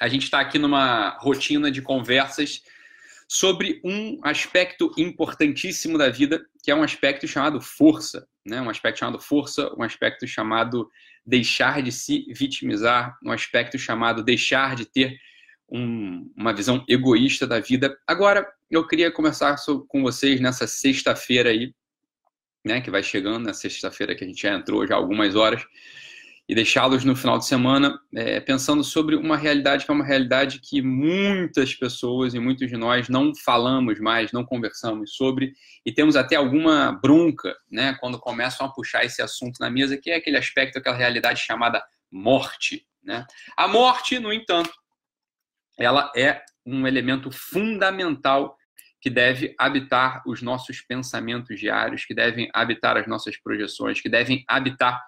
a gente está aqui numa rotina de conversas sobre um aspecto importantíssimo da vida, que é um aspecto chamado força, né? Um aspecto chamado força, um aspecto chamado deixar de se vitimizar, um aspecto chamado deixar de ter um, uma visão egoísta da vida. Agora, eu queria conversar com vocês nessa sexta-feira aí, né, que vai chegando, na sexta-feira que a gente já entrou já algumas horas, e deixá-los no final de semana é, pensando sobre uma realidade que é uma realidade que muitas pessoas e muitos de nós não falamos mais, não conversamos sobre, e temos até alguma bronca né, quando começam a puxar esse assunto na mesa, que é aquele aspecto, aquela realidade chamada morte. Né? A morte, no entanto, ela é um elemento fundamental que deve habitar os nossos pensamentos diários, que devem habitar as nossas projeções, que devem habitar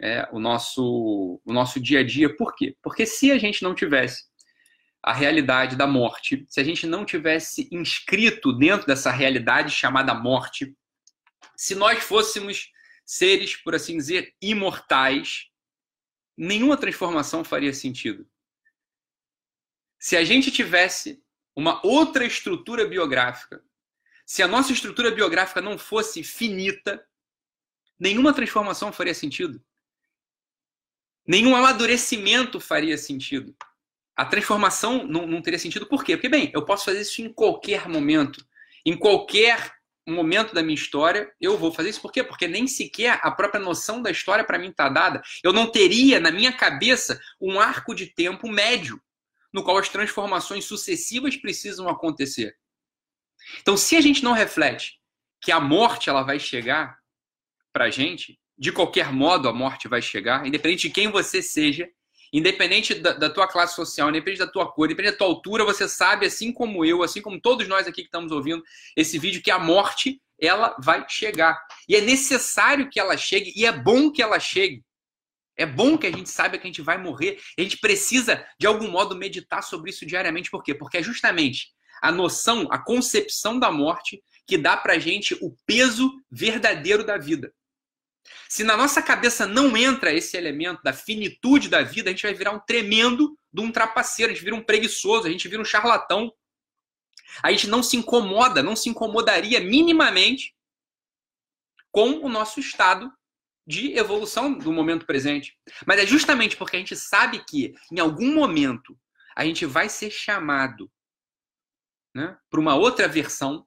é, o, nosso, o nosso dia a dia. Por quê? Porque se a gente não tivesse a realidade da morte, se a gente não tivesse inscrito dentro dessa realidade chamada morte, se nós fôssemos seres, por assim dizer, imortais, nenhuma transformação faria sentido. Se a gente tivesse uma outra estrutura biográfica, se a nossa estrutura biográfica não fosse finita, nenhuma transformação faria sentido. Nenhum amadurecimento faria sentido. A transformação não, não teria sentido. Por quê? Porque, bem, eu posso fazer isso em qualquer momento. Em qualquer momento da minha história, eu vou fazer isso. Por quê? Porque nem sequer a própria noção da história para mim está dada. Eu não teria na minha cabeça um arco de tempo médio no qual as transformações sucessivas precisam acontecer. Então, se a gente não reflete que a morte ela vai chegar para a gente, de qualquer modo a morte vai chegar, independente de quem você seja, independente da, da, tua classe social, independente da tua cor, independente da tua altura, você sabe, assim como eu, assim como todos nós aqui que estamos ouvindo esse vídeo, que a morte ela vai chegar. E é necessário que ela chegue, e é bom que ela chegue. É bom que a gente saiba que a gente vai morrer. A gente precisa, de algum modo, meditar sobre isso diariamente. Por quê? Porque é justamente a noção, a concepção da morte que dá pra gente o peso verdadeiro da vida. Se na nossa cabeça não entra esse elemento da finitude da vida, a gente vai virar um tremendo de um trapaceiro, a gente vira um preguiçoso, a gente vira um charlatão. A gente não se incomoda, não se incomodaria minimamente com o nosso estado de evolução do momento presente. Mas é justamente porque a gente sabe que em algum momento a gente vai ser chamado né, para uma outra versão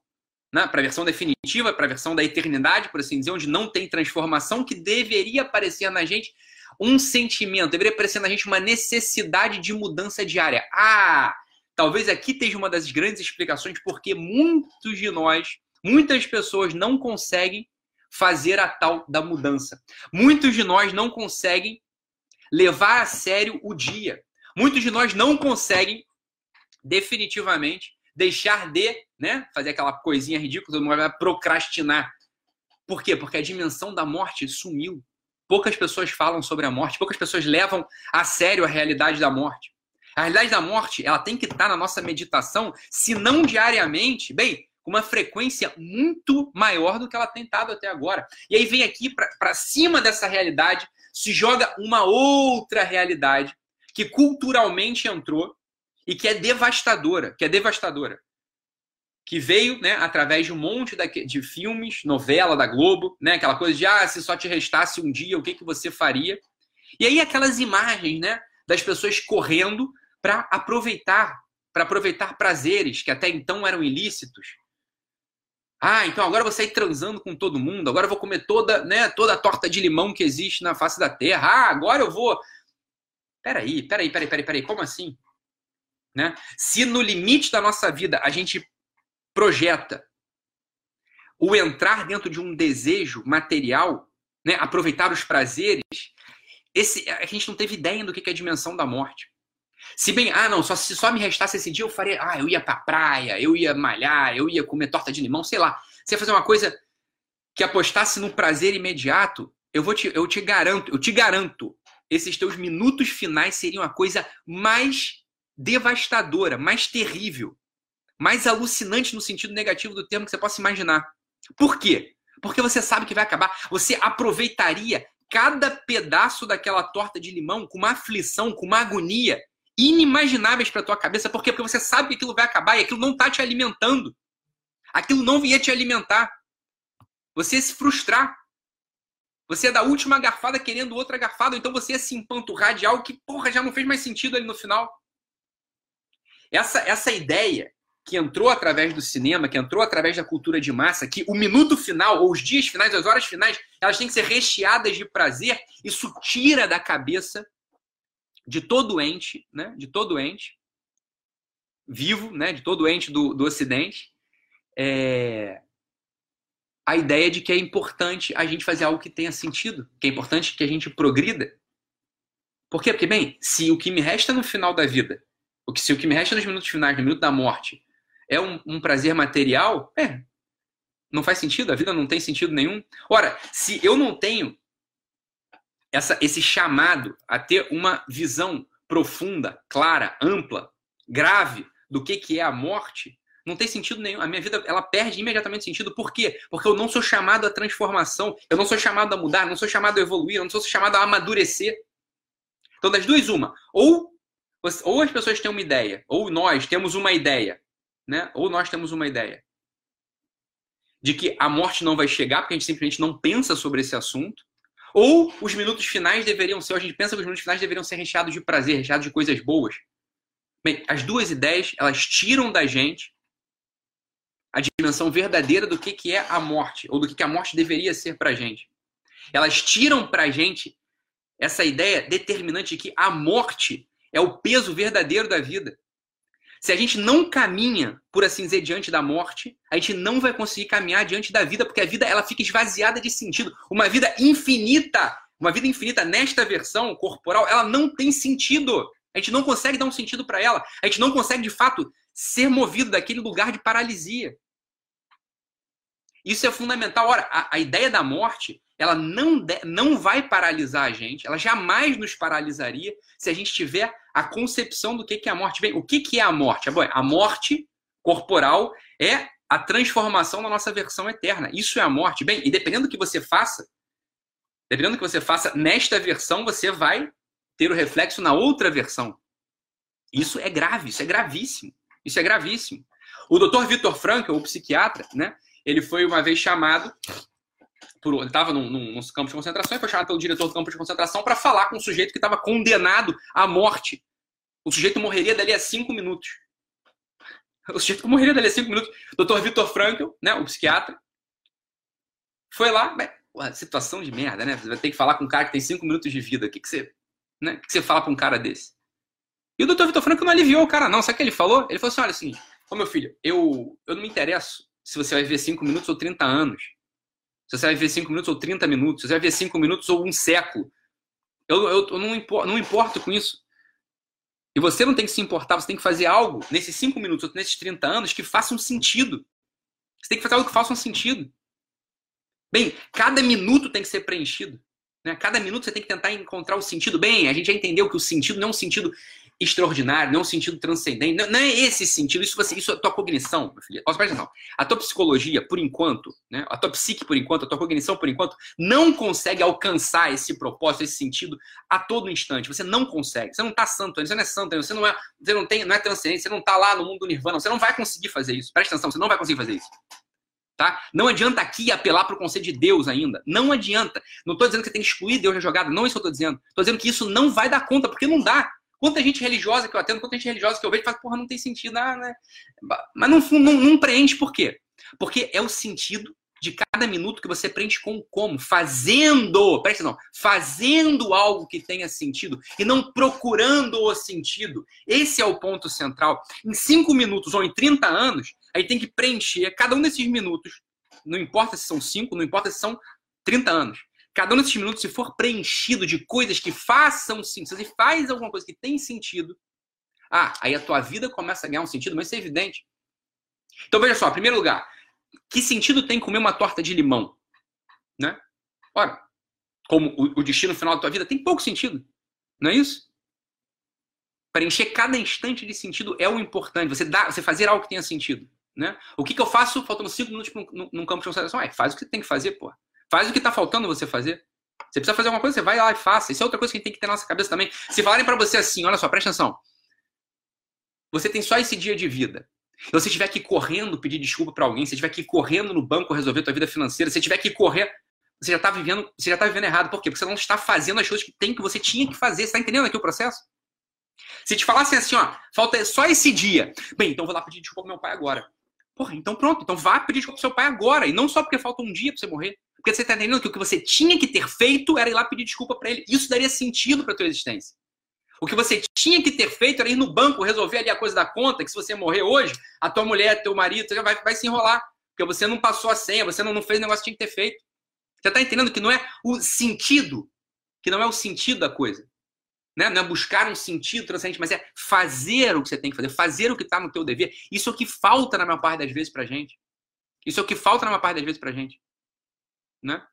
né, para a versão definitiva, para a versão da eternidade, por assim dizer, onde não tem transformação, que deveria aparecer na gente um sentimento, deveria aparecer na gente uma necessidade de mudança diária. Ah, talvez aqui esteja uma das grandes explicações porque muitos de nós, muitas pessoas não conseguem fazer a tal da mudança. Muitos de nós não conseguem levar a sério o dia. Muitos de nós não conseguem definitivamente deixar de né, fazer aquela coisinha ridícula, todo mundo vai procrastinar. Por quê? Porque a dimensão da morte sumiu. Poucas pessoas falam sobre a morte, poucas pessoas levam a sério a realidade da morte. A realidade da morte, ela tem que estar na nossa meditação, se não diariamente, bem, com uma frequência muito maior do que ela tem estado até agora. E aí vem aqui para cima dessa realidade, se joga uma outra realidade que culturalmente entrou e que é devastadora, que é devastadora. Que veio, né, através de um monte de filmes, novela da Globo, né, aquela coisa de ah, se só te restasse um dia, o que, que você faria? E aí aquelas imagens, né, das pessoas correndo para aproveitar, para aproveitar prazeres que até então eram ilícitos. Ah, então agora vou sair transando com todo mundo, agora eu vou comer toda, né, toda a torta de limão que existe na face da terra. Ah, agora eu vou. Peraí, peraí, peraí, peraí, peraí, como assim? Né? Se no limite da nossa vida a gente projeta o entrar dentro de um desejo material, né? aproveitar os prazeres, esse, a gente não teve ideia do que é a dimensão da morte. Se bem, ah, não, só, se só me restasse esse dia, eu faria, ah, eu ia pra praia, eu ia malhar, eu ia comer torta de limão, sei lá. Você ia fazer uma coisa que apostasse no prazer imediato, eu vou te, eu te garanto, eu te garanto, esses teus minutos finais seriam a coisa mais devastadora, mais terrível, mais alucinante no sentido negativo do termo que você possa imaginar. Por quê? Porque você sabe que vai acabar. Você aproveitaria cada pedaço daquela torta de limão com uma aflição, com uma agonia inimagináveis para tua cabeça. Por quê? Porque você sabe que aquilo vai acabar e aquilo não está te alimentando. Aquilo não ia te alimentar. Você ia se frustrar. Você ia dar a última garfada querendo outra garfada, então você ia se empanturrar de algo que, porra, já não fez mais sentido ali no final. Essa, essa ideia que entrou através do cinema, que entrou através da cultura de massa, que o minuto final, ou os dias finais, as horas finais, elas têm que ser recheadas de prazer, isso tira da cabeça de todo ente, né? De todo ente vivo, né? De todo ente do, do Ocidente, é... a ideia de que é importante a gente fazer algo que tenha sentido, que é importante que a gente progrida. Por quê? Porque, bem, se o que me resta no final da vida, o que, se o que me resta nos minutos finais, no minuto da morte, é um, um prazer material, é, não faz sentido, a vida não tem sentido nenhum. Ora, se eu não tenho essa, esse chamado a ter uma visão profunda, clara, ampla, grave do que, que é a morte, não tem sentido nenhum. A minha vida ela perde imediatamente sentido. Por quê? Porque eu não sou chamado à transformação, eu não sou chamado a mudar, não sou chamado a evoluir, eu não sou chamado a amadurecer. Então, das duas, uma. Ou, ou as pessoas têm uma ideia, ou nós temos uma ideia, né? ou nós temos uma ideia de que a morte não vai chegar, porque a gente simplesmente não pensa sobre esse assunto. Ou os minutos finais deveriam ser, a gente pensa que os minutos finais deveriam ser recheados de prazer, recheados de coisas boas. Bem, as duas ideias, elas tiram da gente a dimensão verdadeira do que, que é a morte, ou do que, que a morte deveria ser pra gente. Elas tiram pra gente essa ideia determinante de que a morte é o peso verdadeiro da vida. Se a gente não caminha, por assim dizer, diante da morte, a gente não vai conseguir caminhar diante da vida, porque a vida ela fica esvaziada de sentido. Uma vida infinita, uma vida infinita nesta versão corporal, ela não tem sentido. A gente não consegue dar um sentido para ela. A gente não consegue, de fato, ser movido daquele lugar de paralisia. Isso é fundamental. Ora, a, a ideia da morte, ela não, não vai paralisar a gente, ela jamais nos paralisaria se a gente tiver a concepção do que, que é a morte. Bem, o que, que é a morte? A morte corporal é a transformação da nossa versão eterna. Isso é a morte. Bem, e dependendo do que você faça, dependendo do que você faça nesta versão, você vai ter o reflexo na outra versão. Isso é grave, isso é gravíssimo. Isso é gravíssimo. O Dr. Vitor Frankl, o psiquiatra, né, ele foi uma vez chamado por, ele estava num, num, num, campo de concentração e foi chamado pelo diretor do campo de concentração para falar com um sujeito que estava condenado à morte. O sujeito morreria dali a cinco minutos. O sujeito morreria dali a cinco minutos. Dr. Vitor Frankl, né, o psiquiatra, foi lá, mas, situação de merda, né? Você vai ter que falar com um cara que tem cinco minutos de vida. O que, que você, né? Que você fala para um cara desse? E o Dr. Vitor Frankl não aliviou o cara, não. Sabe o que ele falou? Ele falou assim: olha, assim, ô meu filho, eu, eu não me interesso se você vai viver cinco minutos ou 30 anos se você vai ver 5 minutos ou 30 minutos, se você vai ver 5 minutos ou um século. Eu, eu, eu não, importo, não importo com isso. E você não tem que se importar, você tem que fazer algo nesses 5 minutos ou nesses 30 anos que faça um sentido. Você tem que fazer algo que faça um sentido. Bem, cada minuto tem que ser preenchido. Né? Cada minuto você tem que tentar encontrar o sentido. Bem, a gente já entendeu que o sentido não é um sentido extraordinário, não é um sentido transcendente. Não, não é esse sentido. Isso, você, isso é a tua cognição, meu filho. Presta atenção. A tua psicologia, por enquanto, né? a tua psique, por enquanto, a tua cognição, por enquanto, não consegue alcançar esse propósito, esse sentido a todo instante. Você não consegue. Você não está santo. Você não é santo. Você não é, você não tem, não é transcendente. Você não está lá no mundo do nirvana. Você não vai conseguir fazer isso. Presta atenção. Você não vai conseguir fazer isso. Tá? Não adianta aqui apelar para o conceito de Deus ainda. Não adianta. Não estou dizendo que tem que excluir Deus da jogada. Não é isso que eu estou dizendo. Estou dizendo que isso não vai dar conta, porque não dá. Quanta gente religiosa que eu atendo, quanta gente religiosa que eu vejo, fala, porra, não tem sentido, ah, né? Mas não, não, não preenche por quê? Porque é o sentido de cada minuto que você preenche com como? Fazendo, presta atenção, fazendo algo que tenha sentido e não procurando o sentido. Esse é o ponto central. Em cinco minutos ou em 30 anos, aí tem que preencher cada um desses minutos. Não importa se são cinco, não importa se são 30 anos. Cada um desses minutos, se for preenchido de coisas que façam sentido, se você faz alguma coisa que tem sentido, ah, aí a tua vida começa a ganhar um sentido, mas isso é evidente. Então veja só, em primeiro lugar, que sentido tem comer uma torta de limão? Né? Ora, como o, destino final da tua vida tem pouco sentido, não é isso? Preencher cada instante de sentido é o importante. Você, dá, você fazer algo que tenha sentido. Né? O que, que eu faço faltando cinco minutos num, campo de concentração? É, faz o que tem que fazer, pô. Faz o que está faltando você fazer. Você precisa fazer alguma coisa, você vai lá e faça. Isso é outra coisa que a gente tem que ter na nossa cabeça também. Se falarem para você assim, olha só, presta atenção. você tem só esse dia de vida. Se você tiver que ir correndo pedir desculpa para alguém, se tiver que ir correndo no banco resolver tua vida financeira, se tiver que correr, você já está vivendo, você já tá vivendo errado. Por quê? Porque você não está fazendo as coisas que tem que você tinha que fazer. Você está entendendo aqui o processo? Se te falassem assim, ó, falta só esse dia. Bem, então vou lá pedir desculpa pro meu pai agora. Porra, então pronto. Então vá pedir desculpa pro seu pai agora. E não só porque falta um dia para você morrer. Porque você está entendendo que o que você tinha que ter feito era ir lá pedir desculpa para ele. Isso daria sentido para tua existência. O que você tinha que ter feito era ir no banco resolver ali a coisa da conta, que se você morrer hoje, a tua mulher, teu marido, vai, vai se enrolar. Porque você não passou a senha, você não, não fez o negócio que tinha que ter feito. Você está entendendo que não é o sentido, que não é o sentido da coisa. Né? Não é buscar um sentido transcendente, mas é fazer o que você tem que fazer, fazer o que está no teu dever. Isso é o que falta na maior parte das vezes pra gente. Isso é o que falta na maior parte das vezes pra gente. Né?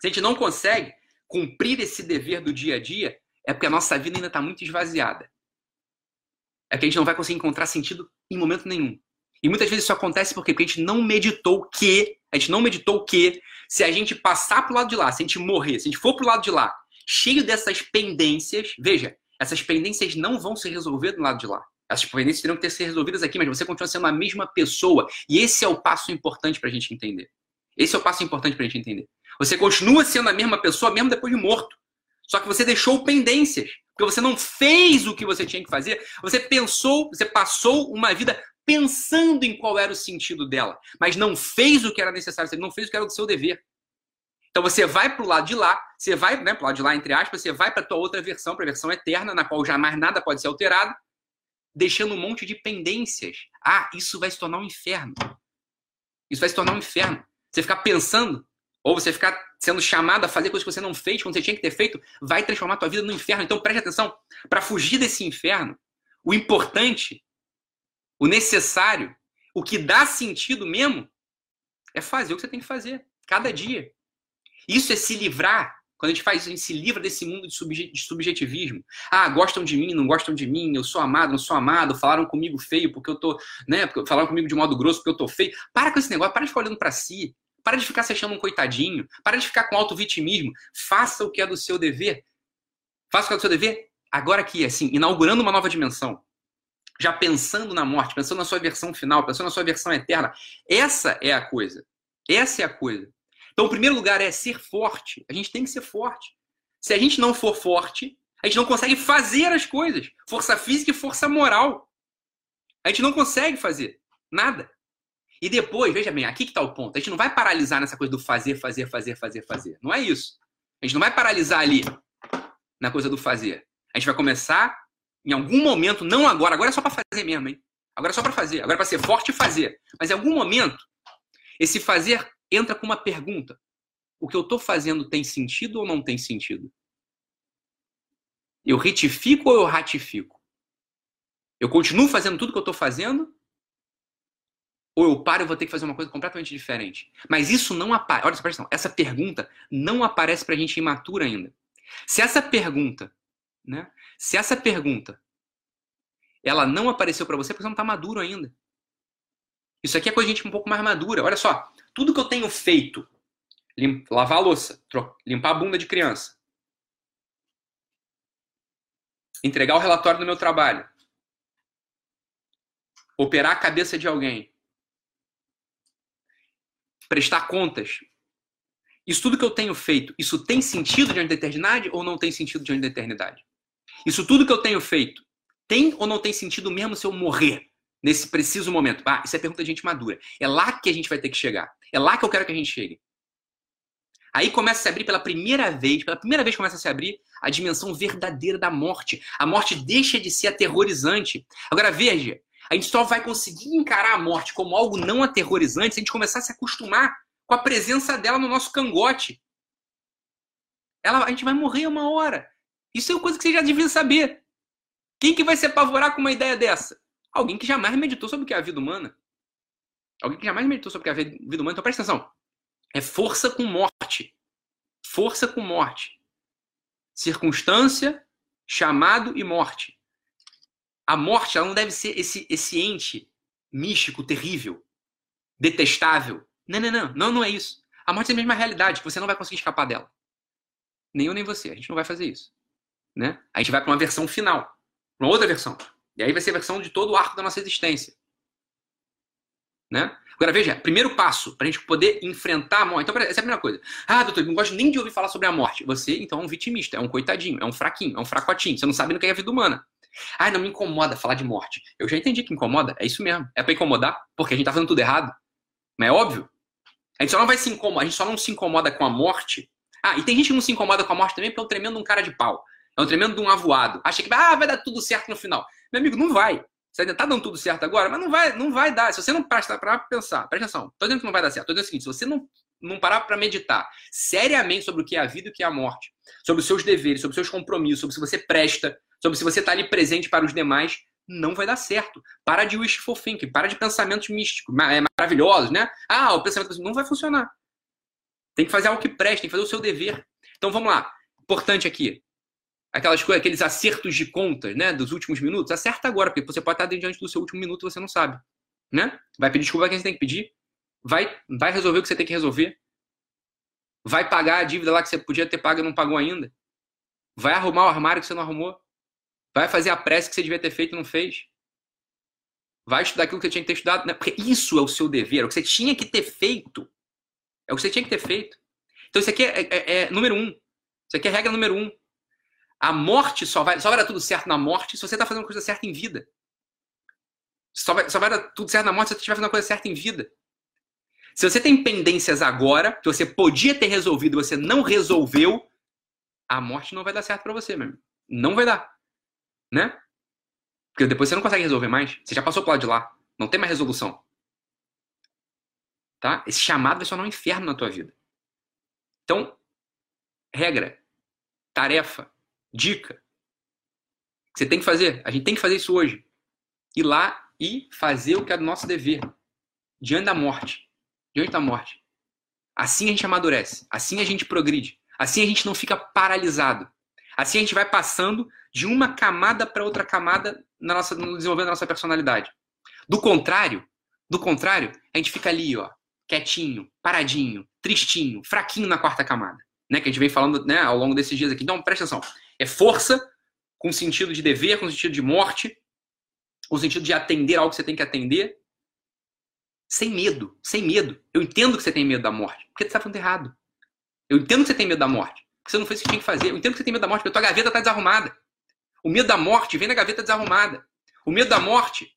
Se a gente não consegue cumprir esse dever do dia a dia, é porque a nossa vida ainda está muito esvaziada. É que a gente não vai conseguir encontrar sentido em momento nenhum. E muitas vezes isso acontece porque, a gente não meditou que, a gente não meditou que, se a gente passar pro lado de lá, se a gente morrer, se a gente for pro lado de lá, cheio dessas pendências, veja, essas pendências não vão se resolver do lado de lá. Essas pendências terão que ter ser resolvidas aqui, mas você continua sendo a mesma pessoa. E esse é o passo importante para a gente entender. Esse é o passo importante para a gente entender. Você continua sendo a mesma pessoa mesmo depois de morto. Só que você deixou pendências. Porque você não fez o que você tinha que fazer. Você pensou, você passou uma vida pensando em qual era o sentido dela, mas não fez o que era necessário, você não fez o que era do seu dever. Então você vai para o lado de lá, você vai né, para o lado de lá, entre aspas, você vai para a tua outra versão, para a versão eterna, na qual jamais nada pode ser alterado, deixando um monte de pendências. Ah, isso vai se tornar um inferno. Isso vai se tornar um inferno. Você ficar pensando, ou você ficar sendo chamado a fazer coisas que você não fez quando você tinha que ter feito, vai transformar a tua vida no inferno. Então preste atenção, para fugir desse inferno, o importante o necessário, o que dá sentido mesmo, é fazer o que você tem que fazer, cada dia. Isso é se livrar. Quando a gente faz isso, a gente se livra desse mundo de subjetivismo. Ah, gostam de mim, não gostam de mim, eu sou amado, não sou amado, falaram comigo feio porque eu tô, né, falaram comigo de modo grosso porque eu tô feio. Para com esse negócio, para de ficar olhando para si. Para de ficar se achando um coitadinho. Para de ficar com auto-vitimismo. Faça o que é do seu dever. Faça o que é do seu dever agora aqui, assim, inaugurando uma nova dimensão já pensando na morte, pensando na sua versão final, pensando na sua versão eterna. Essa é a coisa. Essa é a coisa. Então, o primeiro lugar é ser forte. A gente tem que ser forte. Se a gente não for forte, a gente não consegue fazer as coisas. Força física e força moral. A gente não consegue fazer nada. E depois, veja bem, aqui que está o ponto. A gente não vai paralisar nessa coisa do fazer, fazer, fazer, fazer, fazer. Não é isso. A gente não vai paralisar ali na coisa do fazer. A gente vai começar em algum momento, não agora, agora é só para fazer mesmo, hein? Agora é só para fazer, agora é para ser forte e fazer. Mas em algum momento, esse fazer entra com uma pergunta: o que eu estou fazendo tem sentido ou não tem sentido? Eu retifico ou eu ratifico? Eu continuo fazendo tudo que eu estou fazendo? Ou eu paro e vou ter que fazer uma coisa completamente diferente? Mas isso não aparece. Olha, presta essa pergunta não aparece para a gente imatura ainda. Se essa pergunta né, se essa pergunta ela não apareceu para você, porque você não está maduro ainda. Isso aqui é coisa de gente um pouco mais madura. Olha só, tudo que eu tenho feito, lavar a louça, limpar a bunda de criança, entregar o relatório do meu trabalho, operar a cabeça de alguém, prestar contas. Isso tudo que eu tenho feito, isso tem sentido diante da eternidade ou não tem sentido diante da eternidade? Isso tudo que eu tenho feito, tem ou não tem sentido mesmo se eu morrer nesse preciso momento? Ah, isso é pergunta de gente madura. É lá que a gente vai ter que chegar. É lá que eu quero que a gente chegue. Aí começa a se abrir pela primeira vez, pela primeira vez começa a se abrir a dimensão verdadeira da morte. A morte deixa de ser aterrorizante. Agora veja, a gente só vai conseguir encarar a morte como algo não aterrorizante se a gente começar a se acostumar com a presença dela no nosso cangote. Ela, a gente vai morrer uma hora. Isso é coisa que você já devia saber. Quem que vai se apavorar com uma ideia dessa? Alguém que jamais meditou sobre o que é a vida humana. Alguém que jamais meditou sobre o que é a vida humana. Então presta atenção. É força com morte. Força com morte. Circunstância, chamado e morte. A morte ela não deve ser esse, esse ente místico, terrível, detestável. Não, não, não. Não, não é isso. A morte é a mesma realidade, você não vai conseguir escapar dela. Nem eu, nem você. A gente não vai fazer isso. Né? A gente vai para uma versão final, uma outra versão. E aí vai ser a versão de todo o arco da nossa existência. Né? Agora veja, primeiro passo para a gente poder enfrentar a morte. Então, essa é a primeira coisa. Ah, doutor, não gosto nem de ouvir falar sobre a morte. Você, então, é um vitimista, é um coitadinho, é um fraquinho, é um fracotinho. Você não sabe no que é a vida humana. Ah, não me incomoda falar de morte. Eu já entendi que incomoda. É isso mesmo. É para incomodar, porque a gente tá fazendo tudo errado. Mas é óbvio. A gente só não vai se incomodar, a gente só não se incomoda com a morte. Ah, e tem gente que não se incomoda com a morte também porque é um tremendo um cara de pau. É um tremendo um avoado. Acha que ah, vai dar tudo certo no final. Meu amigo, não vai. Você ainda tá dando tudo certo agora, mas não vai, não vai dar. Se você não parar para pensar, presta atenção. Tô dizendo que não vai dar certo. Tô dizendo o seguinte, se você não, não parar para meditar seriamente sobre o que é a vida e o que é a morte, sobre os seus deveres, sobre os seus compromissos, sobre se você presta, sobre se você está ali presente para os demais, não vai dar certo. Para de wishful thinking, para de pensamentos místicos, é, maravilhosos, né? Ah, o pensamento não vai funcionar. Tem que fazer algo que preste, tem que fazer o seu dever. Então vamos lá. Importante aqui aquelas coisas, aqueles acertos de contas, né, dos últimos minutos, acerta agora, porque você pode estar diante do seu último minuto e você não sabe, né? Vai pedir desculpa a quem você tem que pedir, vai, vai resolver o que você tem que resolver, vai pagar a dívida lá que você podia ter pago e não pagou ainda, vai arrumar o armário que você não arrumou, vai fazer a prece que você devia ter feito e não fez, vai estudar aquilo que você tinha que ter estudado, né? porque isso é o seu dever, é o que você tinha que ter feito, é o que você tinha que ter feito. Então isso aqui é, é, é número um, isso aqui é regra número um. A morte só vai, só vai dar tudo certo na morte se você está fazendo a coisa certa em vida. Só vai, só vai dar tudo certo na morte se você estiver fazendo a coisa certa em vida. Se você tem pendências agora, que você podia ter resolvido você não resolveu, a morte não vai dar certo para você, meu amigo. Não vai dar. Né? Porque depois você não consegue resolver mais. Você já passou pro lado de lá. Não tem mais resolução. Tá? Esse chamado vai se tornar um inferno na tua vida. Então, regra, tarefa, Dica. Você tem que fazer. A gente tem que fazer isso hoje. Ir lá e fazer o que é nosso dever. Diante da morte. Diante da morte. Assim a gente amadurece. Assim a gente progride. Assim a gente não fica paralisado. Assim a gente vai passando de uma camada para outra camada na nossa, no desenvolvendo a nossa personalidade. Do contrário, do contrário, a gente fica ali, ó, quietinho, paradinho, tristinho, fraquinho na quarta camada, né? Que a gente vem falando, né, ao longo desses dias aqui. Então, presta atenção. É força com sentido de dever, com sentido de morte, com sentido de atender algo que você tem que atender. Sem medo, sem medo. Eu entendo que você tem medo da morte, porque você está fazendo errado. Eu entendo que você tem medo da morte, porque você não fez o que tinha que fazer. Eu entendo que você tem medo da morte, porque a tua gaveta está desarrumada. O medo da morte vem da gaveta desarrumada. O medo da morte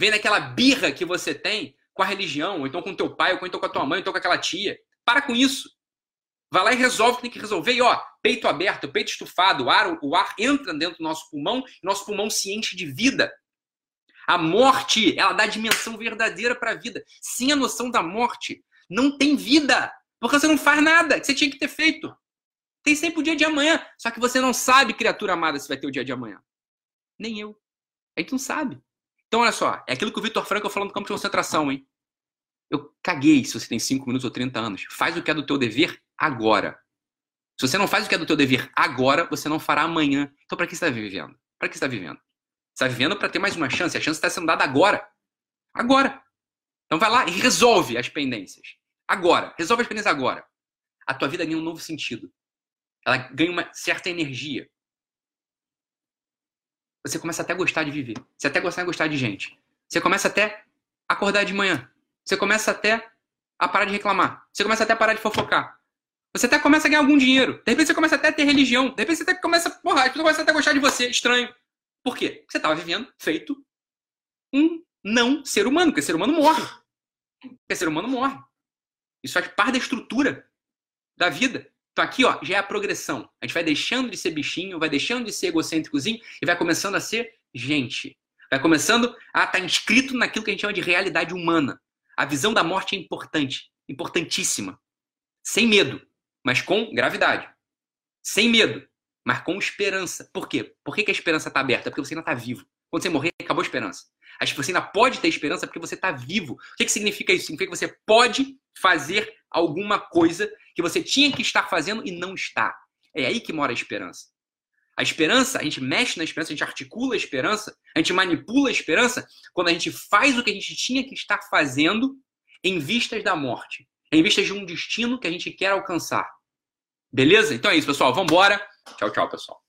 vem daquela birra que você tem com a religião, ou então com teu pai, ou então com a tua mãe, ou então com aquela tia. Para com isso. Vai lá e resolve o que tem que resolver. E ó, peito aberto, peito estufado, o ar, o ar entra dentro do nosso pulmão e nosso pulmão se enche de vida. A morte, ela dá dimensão verdadeira para a vida. Sem a noção da morte, não tem vida. Porque você não faz nada que você tinha que ter feito. Tem sempre o dia de amanhã. Só que você não sabe, criatura amada, se vai ter o dia de amanhã. Nem eu. A gente não sabe. Então, olha só. É aquilo que o Vitor Franco falou no campo de concentração, hein? Eu caguei se você tem 5 minutos ou 30 anos. Faz o que é do teu dever agora. Se você não faz o que é do teu dever agora, você não fará amanhã. Então, para que você está vivendo? Para que você está vivendo? Você está vivendo para ter mais uma chance. A chance está sendo dada agora. Agora. Então, vai lá e resolve as pendências. Agora. Resolve as pendências agora. A tua vida ganha um novo sentido. Ela ganha uma certa energia. Você começa até a gostar de viver. Você até começa a gostar de gente. Você começa até a acordar de manhã. Você começa até a parar de reclamar. Você começa até a parar de fofocar. Você até começa a ganhar algum dinheiro. De repente você começa até a ter religião. De repente você até começa. Porra, as pessoas começam até a gostar de você. Estranho. Por quê? Porque você estava vivendo feito um não ser humano. Porque ser humano morre. Porque ser humano morre. Isso faz parte da estrutura da vida. Então aqui, ó, já é a progressão. A gente vai deixando de ser bichinho, vai deixando de ser egocêntricozinho e vai começando a ser gente. Vai começando a estar tá inscrito naquilo que a gente chama de realidade humana. A visão da morte é importante, importantíssima. Sem medo, mas com gravidade. Sem medo, mas com esperança. Por quê? Por que, a esperança está aberta? Porque você ainda está vivo. Quando você morrer, acabou a esperança. Acho que você ainda pode ter esperança porque você está vivo. O que, que significa isso? Significa que você pode fazer alguma coisa que você tinha que estar fazendo e não está. É aí que mora a esperança. A esperança, a gente mexe na esperança, a gente articula a esperança, a gente manipula a esperança quando a gente faz o que a gente tinha que estar fazendo em vistas da morte, em vistas de um destino que a gente quer alcançar. Beleza? Então é isso, pessoal. Vamos embora. Tchau, tchau, pessoal.